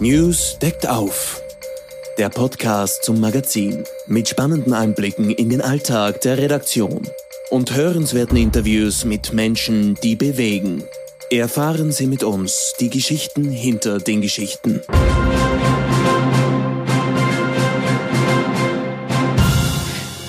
News deckt auf. Der Podcast zum Magazin mit spannenden Einblicken in den Alltag der Redaktion und hörenswerten Interviews mit Menschen, die bewegen. Erfahren Sie mit uns die Geschichten hinter den Geschichten.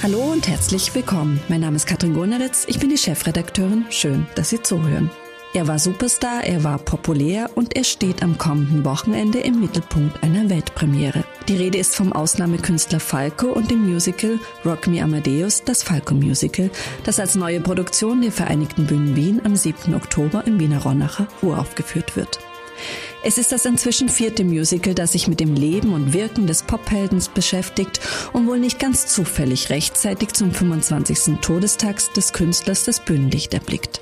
Hallo und herzlich willkommen. Mein Name ist Katrin Goneritz, ich bin die Chefredakteurin. Schön, dass Sie zuhören. Er war Superstar, er war populär und er steht am kommenden Wochenende im Mittelpunkt einer Weltpremiere. Die Rede ist vom Ausnahmekünstler Falco und dem Musical Rock Me Amadeus, das Falco Musical, das als neue Produktion der Vereinigten Bühnen Wien am 7. Oktober im Wiener Ronacher uraufgeführt wird. Es ist das inzwischen vierte Musical, das sich mit dem Leben und Wirken des Popheldens beschäftigt und wohl nicht ganz zufällig rechtzeitig zum 25. Todestag des Künstlers das Bühnenlicht erblickt.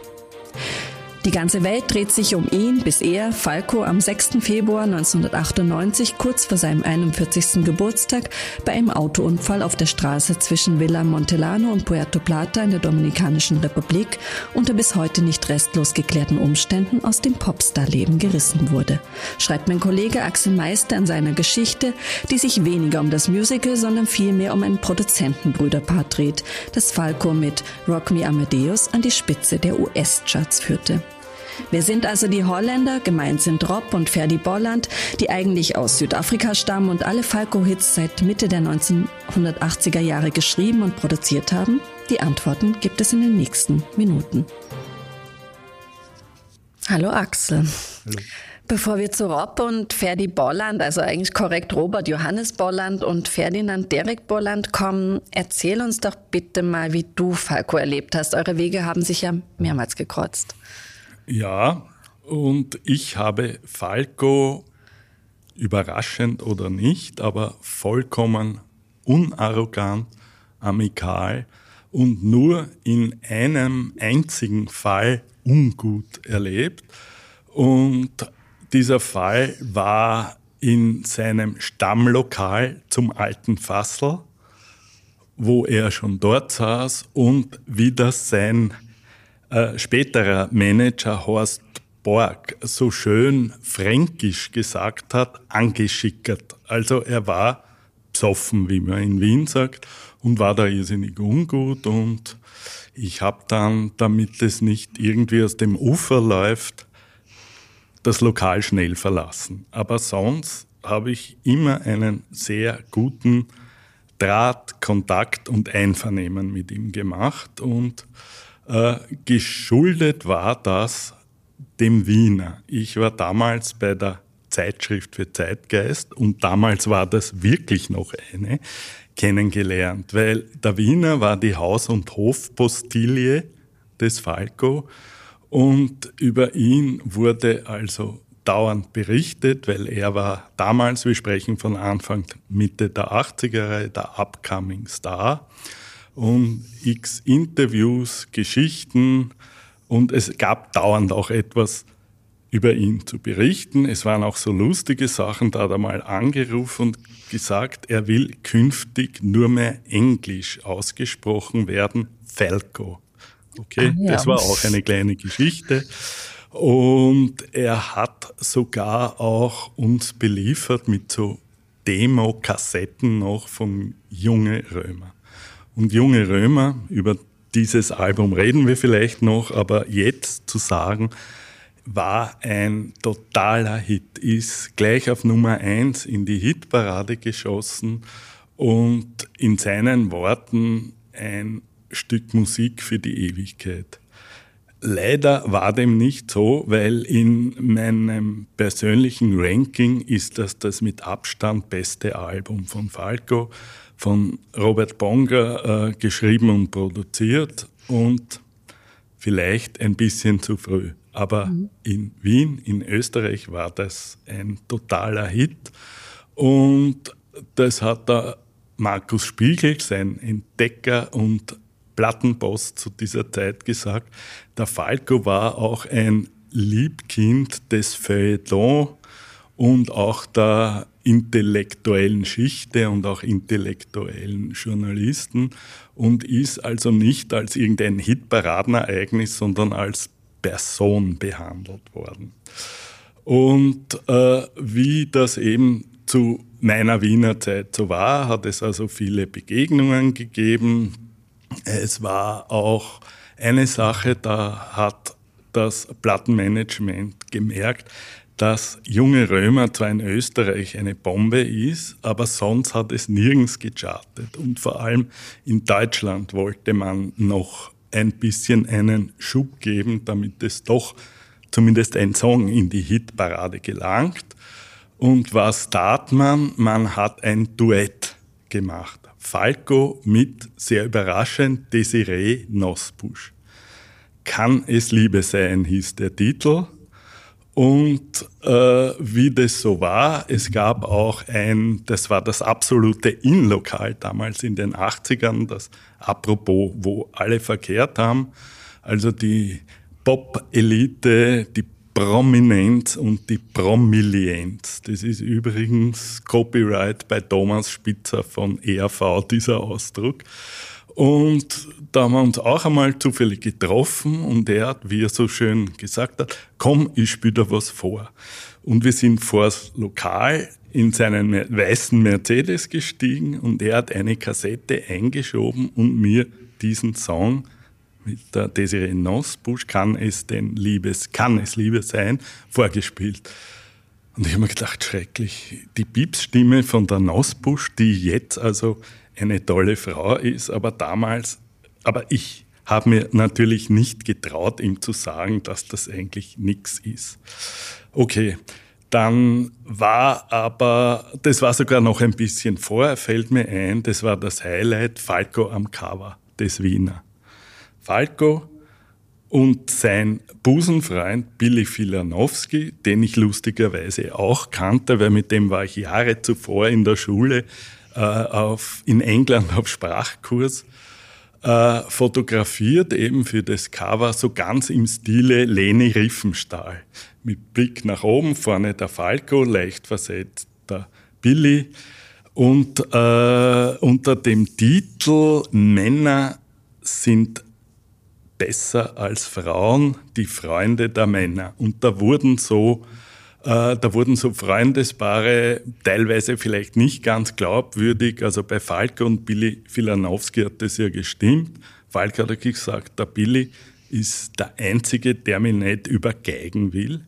Die ganze Welt dreht sich um ihn, bis er, Falco, am 6. Februar 1998, kurz vor seinem 41. Geburtstag, bei einem Autounfall auf der Straße zwischen Villa Montelano und Puerto Plata in der Dominikanischen Republik unter bis heute nicht restlos geklärten Umständen aus dem Popstar-Leben gerissen wurde, schreibt mein Kollege Axel Meister in seiner Geschichte, die sich weniger um das Musical, sondern vielmehr um ein Produzentenbrüderpaar dreht, das Falco mit Rock Me Amadeus an die Spitze der US-Charts führte. Wer sind also die Holländer? Gemeint sind Rob und Ferdi Bolland, die eigentlich aus Südafrika stammen und alle Falco-Hits seit Mitte der 1980er Jahre geschrieben und produziert haben? Die Antworten gibt es in den nächsten Minuten. Hallo Axel. Hallo. Bevor wir zu Rob und Ferdi Bolland, also eigentlich korrekt Robert Johannes Bolland und Ferdinand Derek Bolland kommen, erzähl uns doch bitte mal, wie du Falco erlebt hast. Eure Wege haben sich ja mehrmals gekreuzt. Ja, und ich habe Falco, überraschend oder nicht, aber vollkommen unarrogant, amikal und nur in einem einzigen Fall ungut erlebt. Und dieser Fall war in seinem Stammlokal zum alten Fassel, wo er schon dort saß und wie das sein äh, späterer Manager Horst Borg so schön fränkisch gesagt hat, angeschickert. Also er war psoffen, wie man in Wien sagt, und war da irrsinnig ungut und ich habe dann, damit es nicht irgendwie aus dem Ufer läuft, das Lokal schnell verlassen. Aber sonst habe ich immer einen sehr guten Draht, Kontakt und Einvernehmen mit ihm gemacht und äh, geschuldet war das dem Wiener. Ich war damals bei der Zeitschrift für Zeitgeist und damals war das wirklich noch eine kennengelernt, weil der Wiener war die Haus- und Hofpostilie des Falco und über ihn wurde also dauernd berichtet, weil er war damals, wir sprechen von Anfang, Mitte der 80er, der Upcoming Star und x Interviews, Geschichten und es gab dauernd auch etwas über ihn zu berichten. Es waren auch so lustige Sachen, da hat er mal angerufen und gesagt, er will künftig nur mehr Englisch ausgesprochen werden, Falco. Okay, ah, ja. das war auch eine kleine Geschichte. Und er hat sogar auch uns beliefert mit so Demo-Kassetten noch von Junge Römer und junge Römer. Über dieses Album reden wir vielleicht noch, aber jetzt zu sagen, war ein totaler Hit, ist gleich auf Nummer eins in die Hitparade geschossen und in seinen Worten ein Stück Musik für die Ewigkeit. Leider war dem nicht so, weil in meinem persönlichen Ranking ist das das mit Abstand beste Album von Falco von Robert Bonger äh, geschrieben und produziert und vielleicht ein bisschen zu früh. Aber mhm. in Wien, in Österreich war das ein totaler Hit und das hat der Markus Spiegel, sein Entdecker und Plattenboss zu dieser Zeit gesagt. Der Falco war auch ein Liebkind des Feuilleton und auch der intellektuellen Schichte und auch intellektuellen Journalisten und ist also nicht als irgendein Hitparadenereignis, sondern als Person behandelt worden. Und äh, wie das eben zu meiner Wiener Zeit so war, hat es also viele Begegnungen gegeben. Es war auch eine Sache, da hat das Plattenmanagement gemerkt, dass Junge Römer zwar in Österreich eine Bombe ist, aber sonst hat es nirgends gechartet. Und vor allem in Deutschland wollte man noch ein bisschen einen Schub geben, damit es doch zumindest ein Song in die Hitparade gelangt. Und was tat man? Man hat ein Duett gemacht. Falco mit, sehr überraschend, Desiree Nosbusch. Kann es Liebe sein, hieß der Titel. Und äh, wie das so war, es gab auch ein, das war das absolute In-Lokal damals in den 80ern, das apropos, wo alle verkehrt haben. Also die Pop-Elite, die Prominenz und die Promilienz. Das ist übrigens Copyright bei Thomas Spitzer von ERV, dieser Ausdruck. Und da haben wir uns auch einmal zufällig getroffen und er hat, wie er so schön gesagt hat, komm, ich spiele da was vor. Und wir sind vor das Lokal in seinen weißen Mercedes gestiegen und er hat eine Kassette eingeschoben und mir diesen Song mit der Desiree Nosbusch, kann es denn Liebes, kann es Liebe sein, vorgespielt. Und ich habe mir gedacht, schrecklich, die Piepsstimme von der Nosbusch, die jetzt also eine tolle Frau ist, aber damals, aber ich habe mir natürlich nicht getraut, ihm zu sagen, dass das eigentlich nichts ist. Okay, dann war aber, das war sogar noch ein bisschen vorher, fällt mir ein, das war das Highlight, Falco am Cover des Wiener. Falco und sein Busenfreund Billy Filanowski, den ich lustigerweise auch kannte, weil mit dem war ich Jahre zuvor in der Schule äh, auf, in England auf Sprachkurs, äh, fotografiert eben für das Cover so ganz im Stile Leni Riefenstahl. Mit Blick nach oben, vorne der Falco, leicht versetzt der Billy und äh, unter dem Titel Männer sind besser als Frauen, die Freunde der Männer. Und da wurden so, äh, da wurden so Freundespaare teilweise vielleicht nicht ganz glaubwürdig. Also bei Falk und Billy Filanowski hat das ja gestimmt. Falk hat gesagt, der Billy ist der Einzige, der mich nicht übergeigen will.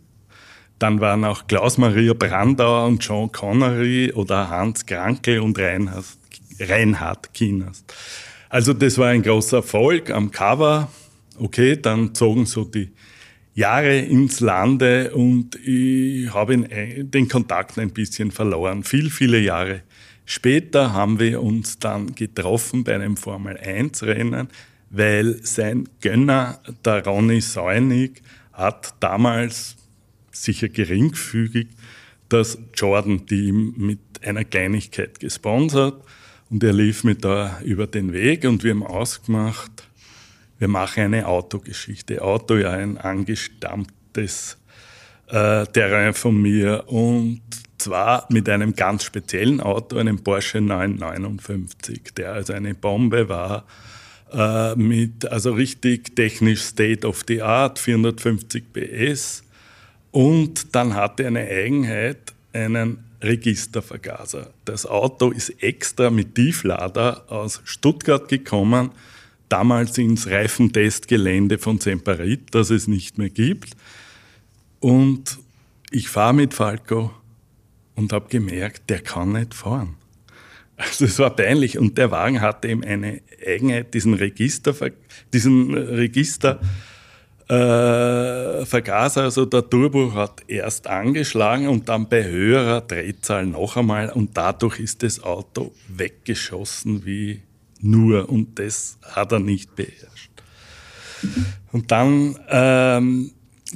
Dann waren auch Klaus-Maria Brandauer und John Connery oder Hans Krankel und Reinhard Kienast. Also das war ein großer Erfolg am Cover okay, dann zogen so die Jahre ins Lande und ich habe den Kontakt ein bisschen verloren. Viel, viele Jahre später haben wir uns dann getroffen bei einem Formel-1-Rennen, weil sein Gönner, der Ronny Säunig, hat damals sicher geringfügig das Jordan-Team mit einer Kleinigkeit gesponsert und er lief mir da über den Weg und wir haben ausgemacht, wir machen eine Autogeschichte. Auto ja ein angestammtes äh, Terrain von mir und zwar mit einem ganz speziellen Auto, einem Porsche 959, der also eine Bombe war, äh, mit also richtig technisch State of the Art, 450 PS und dann hatte eine Eigenheit, einen Registervergaser. Das Auto ist extra mit Tieflader aus Stuttgart gekommen damals ins Reifentestgelände von Semperit, das es nicht mehr gibt. Und ich fahre mit Falco und habe gemerkt, der kann nicht fahren. Also es war peinlich und der Wagen hatte eben eine Eigenheit, diesen Register, diesen Register äh, Vergaser, also der Turbo hat erst angeschlagen und dann bei höherer Drehzahl noch einmal und dadurch ist das Auto weggeschossen wie nur und das hat er nicht beherrscht. Und dann ähm,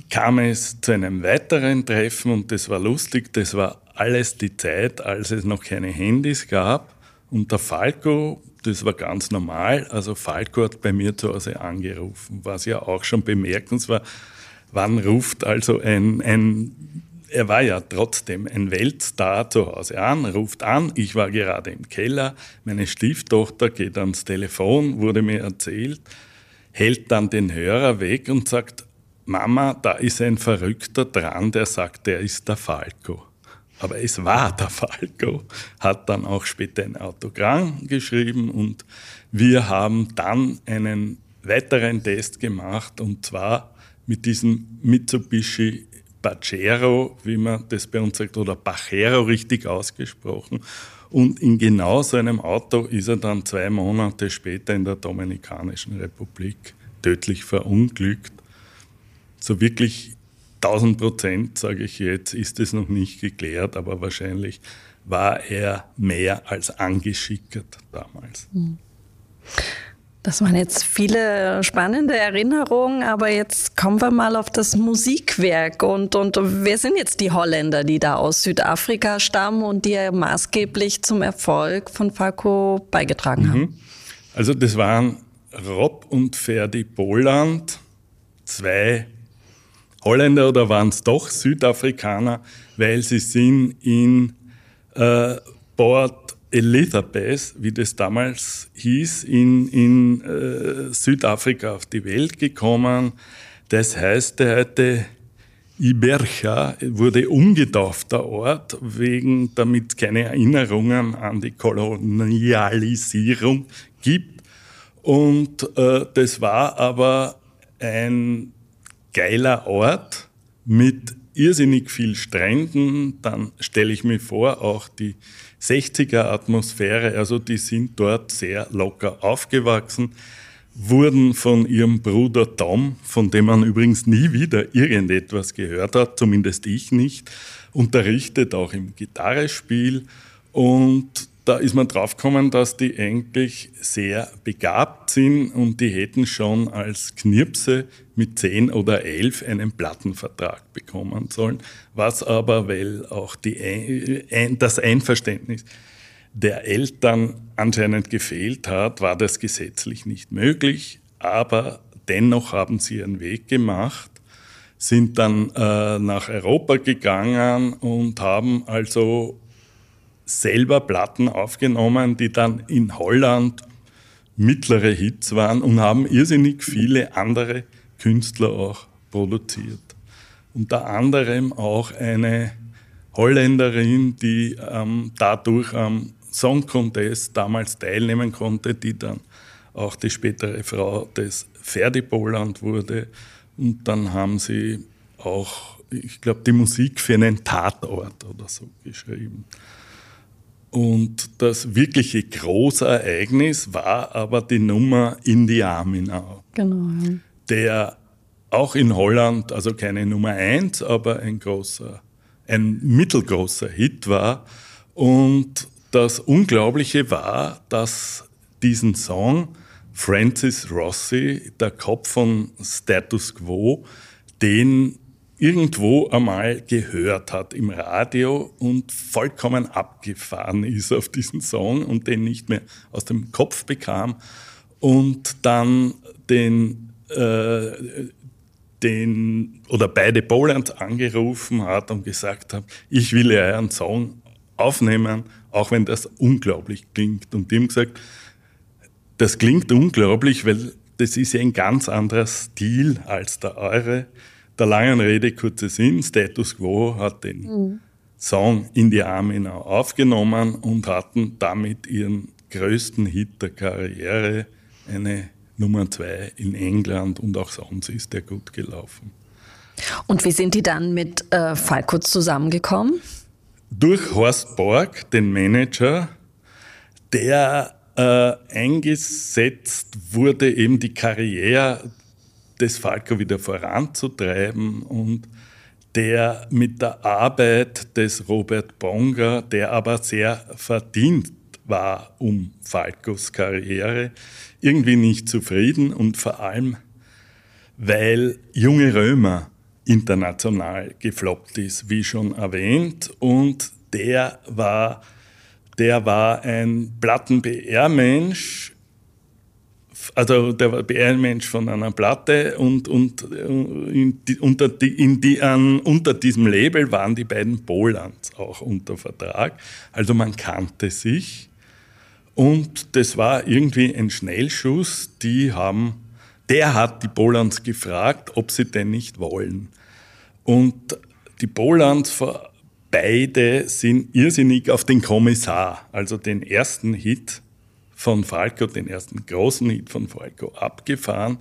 kam es zu einem weiteren Treffen und das war lustig, das war alles die Zeit, als es noch keine Handys gab und der Falco, das war ganz normal, also Falco hat bei mir zu Hause angerufen, was ja auch schon bemerkenswert war, wann ruft also ein, ein er war ja trotzdem ein Weltstar zu Hause an, ruft an, ich war gerade im Keller, meine Stieftochter geht ans Telefon, wurde mir erzählt, hält dann den Hörer weg und sagt, Mama, da ist ein Verrückter dran, der sagt, der ist der Falco. Aber es war der Falco, hat dann auch später ein Autogramm geschrieben und wir haben dann einen weiteren Test gemacht und zwar mit diesem Mitsubishi Pajero, wie man das bei uns sagt, oder Pajero richtig ausgesprochen. Und in genau so einem Auto ist er dann zwei Monate später in der Dominikanischen Republik tödlich verunglückt. So wirklich 1000 Prozent, sage ich jetzt, ist es noch nicht geklärt, aber wahrscheinlich war er mehr als angeschickert damals. Mhm. Das waren jetzt viele spannende Erinnerungen, aber jetzt kommen wir mal auf das Musikwerk. Und, und wer sind jetzt die Holländer, die da aus Südafrika stammen und die maßgeblich zum Erfolg von Falco beigetragen haben? Mhm. Also das waren Rob und Ferdi Boland, zwei Holländer oder waren es doch Südafrikaner, weil sie sind in äh, Port Elizabeth, wie das damals hieß, in, in äh, Südafrika auf die Welt gekommen. Das heißt, heute Ibercha wurde umgetauft, der Ort, wegen, damit keine Erinnerungen an die Kolonialisierung gibt. Und äh, das war aber ein geiler Ort mit irrsinnig viel Stränden. Dann stelle ich mir vor, auch die 60er Atmosphäre, also die sind dort sehr locker aufgewachsen, wurden von ihrem Bruder Tom, von dem man übrigens nie wieder irgendetwas gehört hat, zumindest ich nicht, unterrichtet auch im Gitarrespiel. Und da ist man draufgekommen, dass die eigentlich sehr begabt sind und die hätten schon als Knirpse mit zehn oder elf einen Plattenvertrag bekommen sollen, was aber, weil auch die, das Einverständnis der Eltern anscheinend gefehlt hat, war das gesetzlich nicht möglich, aber dennoch haben sie ihren Weg gemacht, sind dann äh, nach Europa gegangen und haben also selber Platten aufgenommen, die dann in Holland mittlere Hits waren und haben irrsinnig viele andere Künstler auch produziert. Unter anderem auch eine Holländerin, die ähm, dadurch am Song Contest damals teilnehmen konnte, die dann auch die spätere Frau des Ferdi Boland wurde. Und dann haben sie auch, ich glaube, die Musik für einen Tatort oder so geschrieben. Und das wirkliche große Ereignis war aber die Nummer In die Arminau. Genau. Ja. Der auch in Holland, also keine Nummer eins, aber ein großer, ein mittelgroßer Hit war. Und das Unglaubliche war, dass diesen Song Francis Rossi, der Kopf von Status Quo, den irgendwo einmal gehört hat im Radio und vollkommen abgefahren ist auf diesen Song und den nicht mehr aus dem Kopf bekam und dann den, äh, den oder beide Poland angerufen hat und gesagt hat, ich will ja einen Song aufnehmen, auch wenn das unglaublich klingt. Und die haben gesagt, das klingt unglaublich, weil das ist ja ein ganz anderer Stil als der eure der langen Rede kurzer Sinn, Status Quo hat den mhm. Song in die Armenau aufgenommen und hatten damit ihren größten Hit der Karriere, eine Nummer zwei in England und auch sonst ist der gut gelaufen. Und wie sind die dann mit äh, Falco zusammengekommen? Durch Horst Borg, den Manager, der äh, eingesetzt wurde, eben die Karriere des Falco wieder voranzutreiben und der mit der Arbeit des Robert Bonger, der aber sehr verdient war um Falcos Karriere, irgendwie nicht zufrieden und vor allem, weil junge Römer international gefloppt ist, wie schon erwähnt, und der war, der war ein Platten-BR-Mensch, also der war BR-Mensch von einer Platte und, und äh, in die, unter, die, in die, an, unter diesem Label waren die beiden Polans auch unter Vertrag. Also man kannte sich und das war irgendwie ein Schnellschuss. Die haben der hat die Bollands gefragt, ob sie denn nicht wollen. Und die Bollands beide sind irrsinnig auf den Kommissar, also den ersten Hit von Falco, den ersten großen Hit von Falco, abgefahren.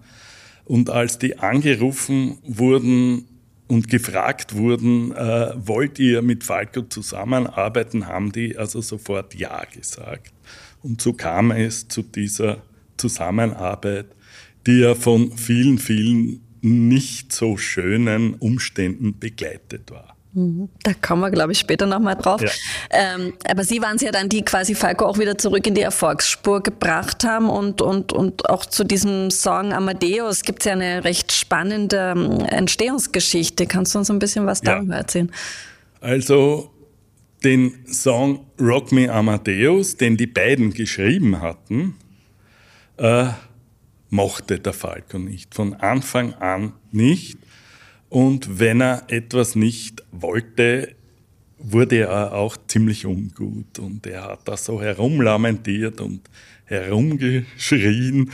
Und als die angerufen wurden und gefragt wurden, äh, wollt ihr mit Falco zusammenarbeiten, haben die also sofort Ja gesagt. Und so kam es zu dieser Zusammenarbeit, die ja von vielen, vielen nicht so schönen Umständen begleitet war. Mhm. Da kommen wir, glaube ich, später nochmal drauf. Ja. Ähm, aber Sie waren es ja dann, die quasi Falco auch wieder zurück in die Erfolgsspur gebracht haben und, und, und auch zu diesem Song Amadeus gibt es ja eine recht spannende ähm, Entstehungsgeschichte. Kannst du uns ein bisschen was darüber ja. erzählen? Also den Song Rock Me Amadeus, den die beiden geschrieben hatten, äh, mochte der Falco nicht. Von Anfang an nicht. Und wenn er etwas nicht wollte, wurde er auch ziemlich ungut. Und er hat da so herumlamentiert und herumgeschrien.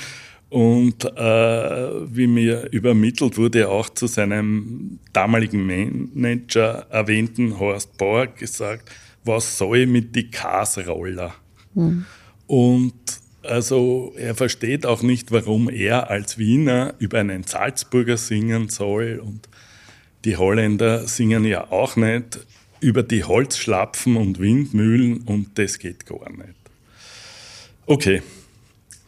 Und äh, wie mir übermittelt wurde, auch zu seinem damaligen Manager erwähnten Horst Borg gesagt, was soll mit die Kasroller? Mhm. Und also er versteht auch nicht, warum er als Wiener über einen Salzburger singen soll und die Holländer singen ja auch nicht über die Holzschlapfen und Windmühlen und das geht gar nicht. Okay,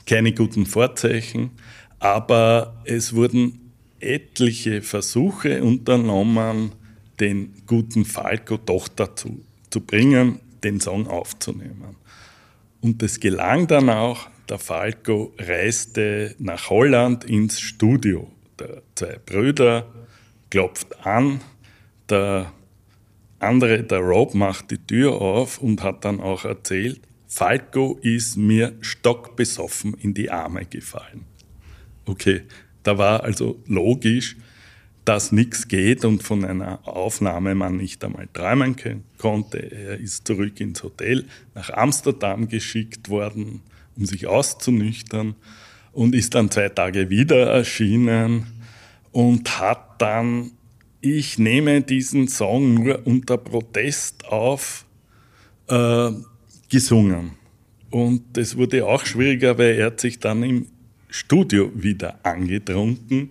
keine guten Vorzeichen, aber es wurden etliche Versuche unternommen, den guten Falco doch dazu zu bringen, den Song aufzunehmen. Und es gelang dann auch, der Falco reiste nach Holland ins Studio. Der zwei Brüder klopft an, der andere, der Rob, macht die Tür auf und hat dann auch erzählt, Falco ist mir stockbesoffen in die Arme gefallen. Okay, da war also logisch, dass nichts geht und von einer Aufnahme man nicht einmal träumen konnte. Er ist zurück ins Hotel nach Amsterdam geschickt worden, um sich auszunüchtern und ist dann zwei Tage wieder erschienen und hat dann, ich nehme diesen Song nur unter Protest auf, äh, gesungen. Und es wurde auch schwieriger, weil er hat sich dann im Studio wieder angetrunken.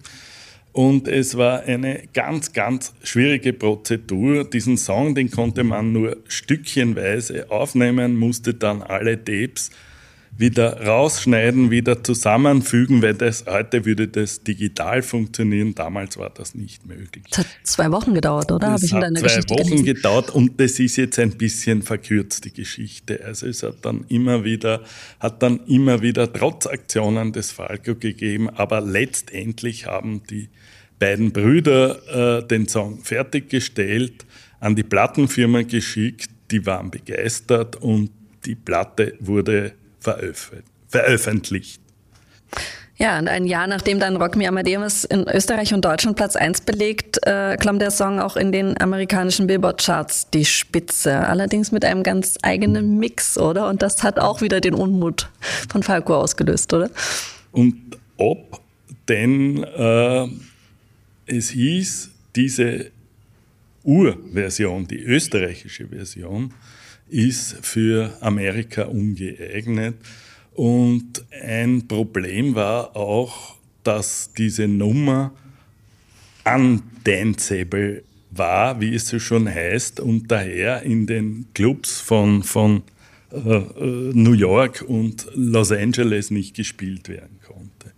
Und es war eine ganz, ganz schwierige Prozedur. Diesen Song, den konnte man nur stückchenweise aufnehmen, musste dann alle Tapes wieder rausschneiden, wieder zusammenfügen, weil das heute würde das digital funktionieren. Damals war das nicht möglich. Es hat zwei Wochen gedauert, oder? Es hat zwei Geschichte Wochen gelesen? gedauert und das ist jetzt ein bisschen verkürzt, die Geschichte. Also es hat dann immer wieder, hat dann immer wieder trotz Aktionen des Falco gegeben, aber letztendlich haben die beiden Brüder äh, den Song fertiggestellt, an die Plattenfirma geschickt, die waren begeistert und die Platte wurde veröffentlicht. Ja, und ein Jahr nachdem dann Rock Me Amadeus in Österreich und Deutschland Platz 1 belegt, äh, klamm der Song auch in den amerikanischen Billboard-Charts die Spitze. Allerdings mit einem ganz eigenen Mix, oder? Und das hat auch wieder den Unmut von Falco ausgelöst, oder? Und ob, denn äh, es hieß, diese Urversion, die österreichische Version, ist für Amerika ungeeignet. Und ein Problem war auch, dass diese Nummer undanceable war, wie es so schon heißt, und daher in den Clubs von, von äh, äh New York und Los Angeles nicht gespielt werden konnte.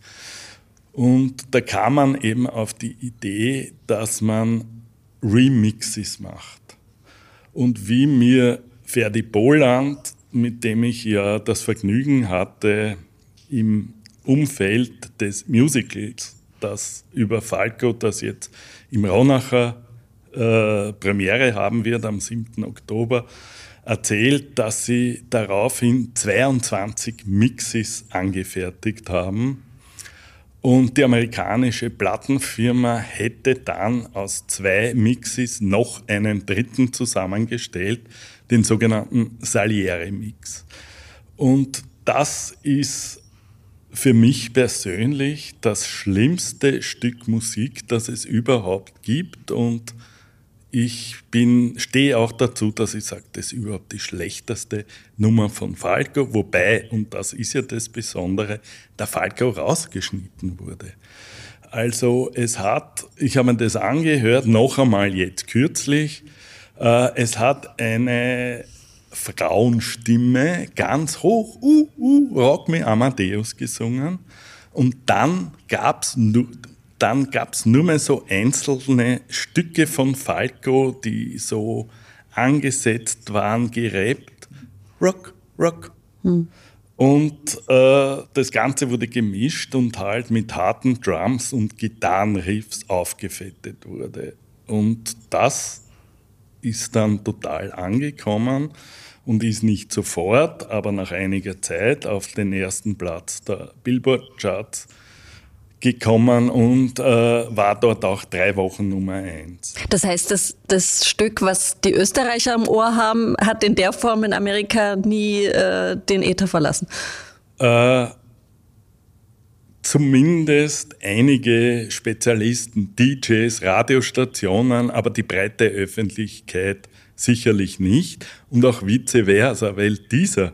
Und da kam man eben auf die Idee, dass man Remixes macht. Und wie mir Ferdi Boland, mit dem ich ja das Vergnügen hatte, im Umfeld des Musicals, das über Falco, das jetzt im Raunacher äh, Premiere haben wird am 7. Oktober, erzählt, dass sie daraufhin 22 Mixes angefertigt haben. Und die amerikanische Plattenfirma hätte dann aus zwei Mixes noch einen dritten zusammengestellt, den sogenannten Salieri-Mix. Und das ist für mich persönlich das schlimmste Stück Musik, das es überhaupt gibt und ich bin, stehe auch dazu, dass ich sage, das ist überhaupt die schlechteste Nummer von Falco, wobei, und das ist ja das Besondere, der Falco rausgeschnitten wurde. Also es hat, ich habe mir das angehört, noch einmal jetzt kürzlich, äh, es hat eine Frauenstimme ganz hoch, uh, uh, Rock Me Amadeus gesungen. Und dann gab es dann gab's nur mehr so einzelne Stücke von Falco, die so angesetzt waren, gerappt. Rock, Rock. Hm. Und äh, das Ganze wurde gemischt und halt mit harten Drums und Gitarrenriffs aufgefettet wurde. Und das ist dann total angekommen und ist nicht sofort, aber nach einiger Zeit auf den ersten Platz der Billboard-Charts gekommen und äh, war dort auch drei Wochen Nummer eins. Das heißt, das, das Stück, was die Österreicher am Ohr haben, hat in der Form in Amerika nie äh, den Äther verlassen? Äh, zumindest einige Spezialisten, DJs, Radiostationen, aber die breite Öffentlichkeit sicherlich nicht und auch vice versa, weil dieser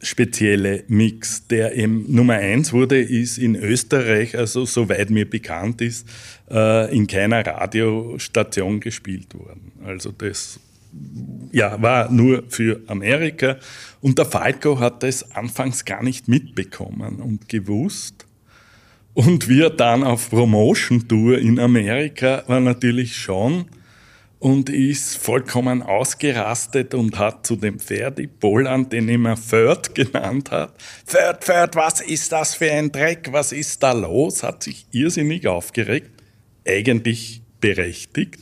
spezielle Mix, der eben Nummer eins wurde, ist in Österreich, also soweit mir bekannt ist, äh, in keiner Radiostation gespielt worden. Also das ja, war nur für Amerika. Und der Falco hat das anfangs gar nicht mitbekommen und gewusst. Und wir dann auf Promotion-Tour in Amerika war natürlich schon und ist vollkommen ausgerastet und hat zu dem Ferdi Boland, den immer Third genannt hat, Third, Third, was ist das für ein Dreck, was ist da los, hat sich irrsinnig aufgeregt, eigentlich berechtigt.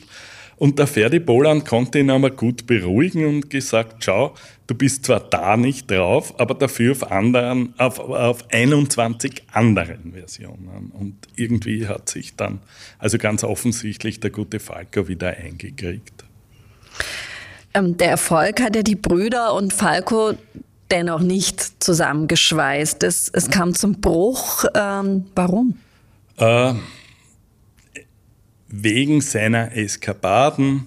Und der Ferdi Boland konnte ihn aber gut beruhigen und gesagt, schau, du bist zwar da nicht drauf, aber dafür auf, anderen, auf, auf 21 anderen Versionen. Und irgendwie hat sich dann, also ganz offensichtlich, der gute Falco wieder eingekriegt. Ähm, der Erfolg hat ja die Brüder und Falco dennoch nicht zusammengeschweißt. Es, es kam zum Bruch. Ähm, warum? Äh, wegen seiner Eskapaden,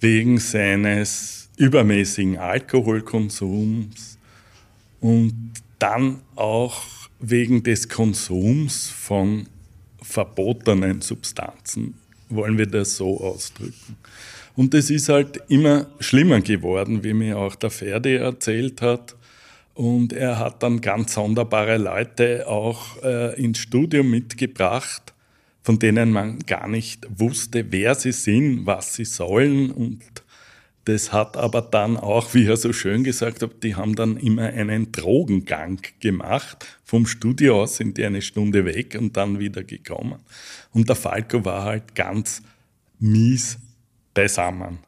wegen seines übermäßigen Alkoholkonsums und dann auch wegen des Konsums von verbotenen Substanzen, wollen wir das so ausdrücken. Und es ist halt immer schlimmer geworden, wie mir auch der Ferdi erzählt hat. Und er hat dann ganz sonderbare Leute auch äh, ins Studio mitgebracht, von denen man gar nicht wusste, wer sie sind, was sie sollen. Und das hat aber dann auch, wie er so schön gesagt hat, die haben dann immer einen Drogengang gemacht. Vom Studio aus sind die eine Stunde weg und dann wieder gekommen. Und der Falco war halt ganz mies beisammen.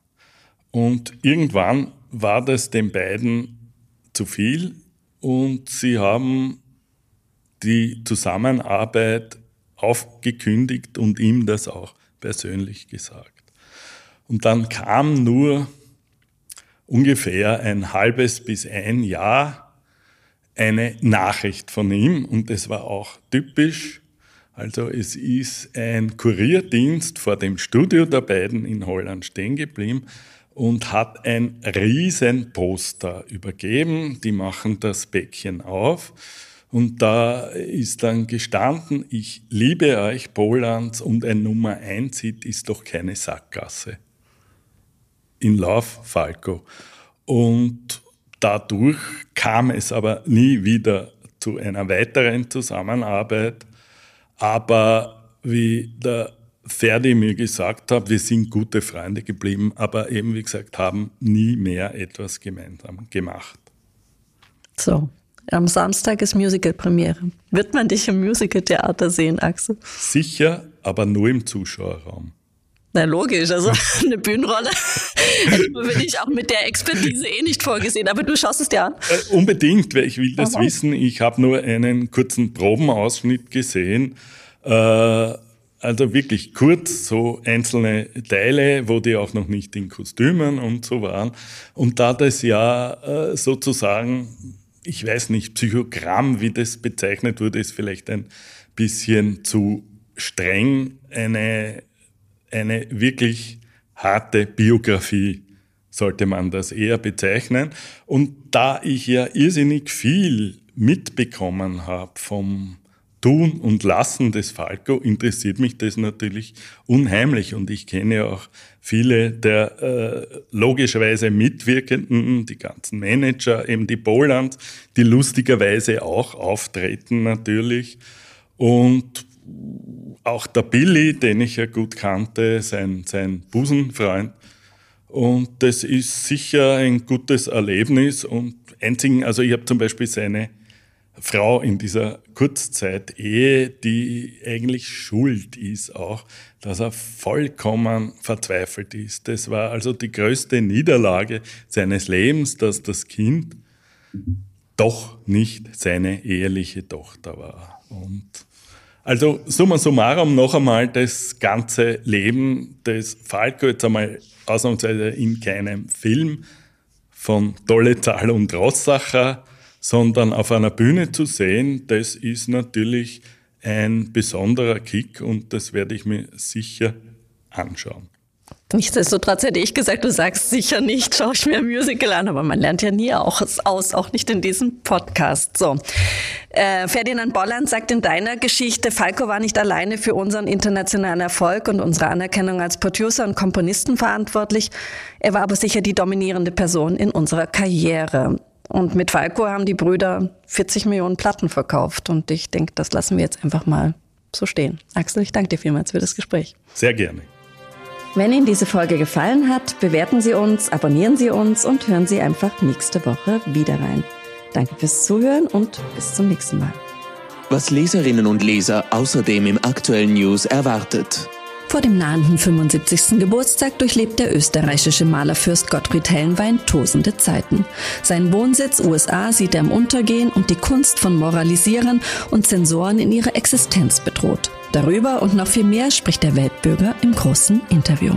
Und irgendwann war das den beiden zu viel und sie haben die Zusammenarbeit aufgekündigt und ihm das auch persönlich gesagt. Und dann kam nur ungefähr ein halbes bis ein Jahr eine Nachricht von ihm und es war auch typisch. Also es ist ein Kurierdienst vor dem Studio der beiden in Holland stehen geblieben und hat ein riesen Poster übergeben. Die machen das Bäckchen auf und da ist dann gestanden, ich liebe euch Polans und ein Nummer 1 Hit ist doch keine Sackgasse. In Love Falco. Und dadurch kam es aber nie wieder zu einer weiteren Zusammenarbeit. Aber wie der Ferdi mir gesagt hat, wir sind gute Freunde geblieben, aber eben wie gesagt, haben nie mehr etwas gemeinsam gemacht. So, am Samstag ist Musical-Premiere. Wird man dich im Musical-Theater sehen, Axel? Sicher, aber nur im Zuschauerraum. Na logisch, also eine Bühnenrolle bin ich auch mit der Expertise eh nicht vorgesehen, aber du schaust es dir an. Äh, unbedingt, weil ich will das Aha. wissen. Ich habe nur einen kurzen Probenausschnitt gesehen. Äh, also wirklich kurz, so einzelne Teile, wo die auch noch nicht in Kostümen und so waren. Und da das ja äh, sozusagen ich weiß nicht, Psychogramm, wie das bezeichnet wurde, ist vielleicht ein bisschen zu streng. Eine, eine wirklich harte Biografie sollte man das eher bezeichnen. Und da ich ja irrsinnig viel mitbekommen habe vom Tun und Lassen des Falco interessiert mich das natürlich unheimlich. Und ich kenne auch viele der äh, logischerweise Mitwirkenden, die ganzen Manager, eben die Bolands, die lustigerweise auch auftreten natürlich. Und auch der Billy, den ich ja gut kannte, sein, sein Busenfreund. Und das ist sicher ein gutes Erlebnis. Und einzigen, also ich habe zum Beispiel seine Frau in dieser Kurzzeit-Ehe, die eigentlich schuld ist auch, dass er vollkommen verzweifelt ist. Das war also die größte Niederlage seines Lebens, dass das Kind doch nicht seine eheliche Tochter war. Und also summa summarum noch einmal das ganze Leben des Falco, jetzt einmal ausnahmsweise in keinem Film von Tolle Zahl und Rossacher, sondern auf einer Bühne zu sehen, das ist natürlich ein besonderer Kick und das werde ich mir sicher anschauen. Nichtsdestotrotz hätte ich gesagt, du sagst sicher nicht, schau ich mir ein Musical an, aber man lernt ja nie auch aus, auch nicht in diesem Podcast. So. Äh, Ferdinand Bolland sagt in deiner Geschichte, Falco war nicht alleine für unseren internationalen Erfolg und unsere Anerkennung als Producer und Komponisten verantwortlich. Er war aber sicher die dominierende Person in unserer Karriere. Und mit Falco haben die Brüder 40 Millionen Platten verkauft. Und ich denke, das lassen wir jetzt einfach mal so stehen. Axel, ich danke dir vielmals für das Gespräch. Sehr gerne. Wenn Ihnen diese Folge gefallen hat, bewerten Sie uns, abonnieren Sie uns und hören Sie einfach nächste Woche wieder rein. Danke fürs Zuhören und bis zum nächsten Mal. Was Leserinnen und Leser außerdem im aktuellen News erwartet. Vor dem nahenden 75. Geburtstag durchlebt der österreichische Malerfürst Gottfried Hellenwein tosende Zeiten. Sein Wohnsitz USA sieht er im Untergehen und die Kunst von Moralisierern und Zensoren in ihrer Existenz bedroht. Darüber und noch viel mehr spricht der Weltbürger im großen Interview.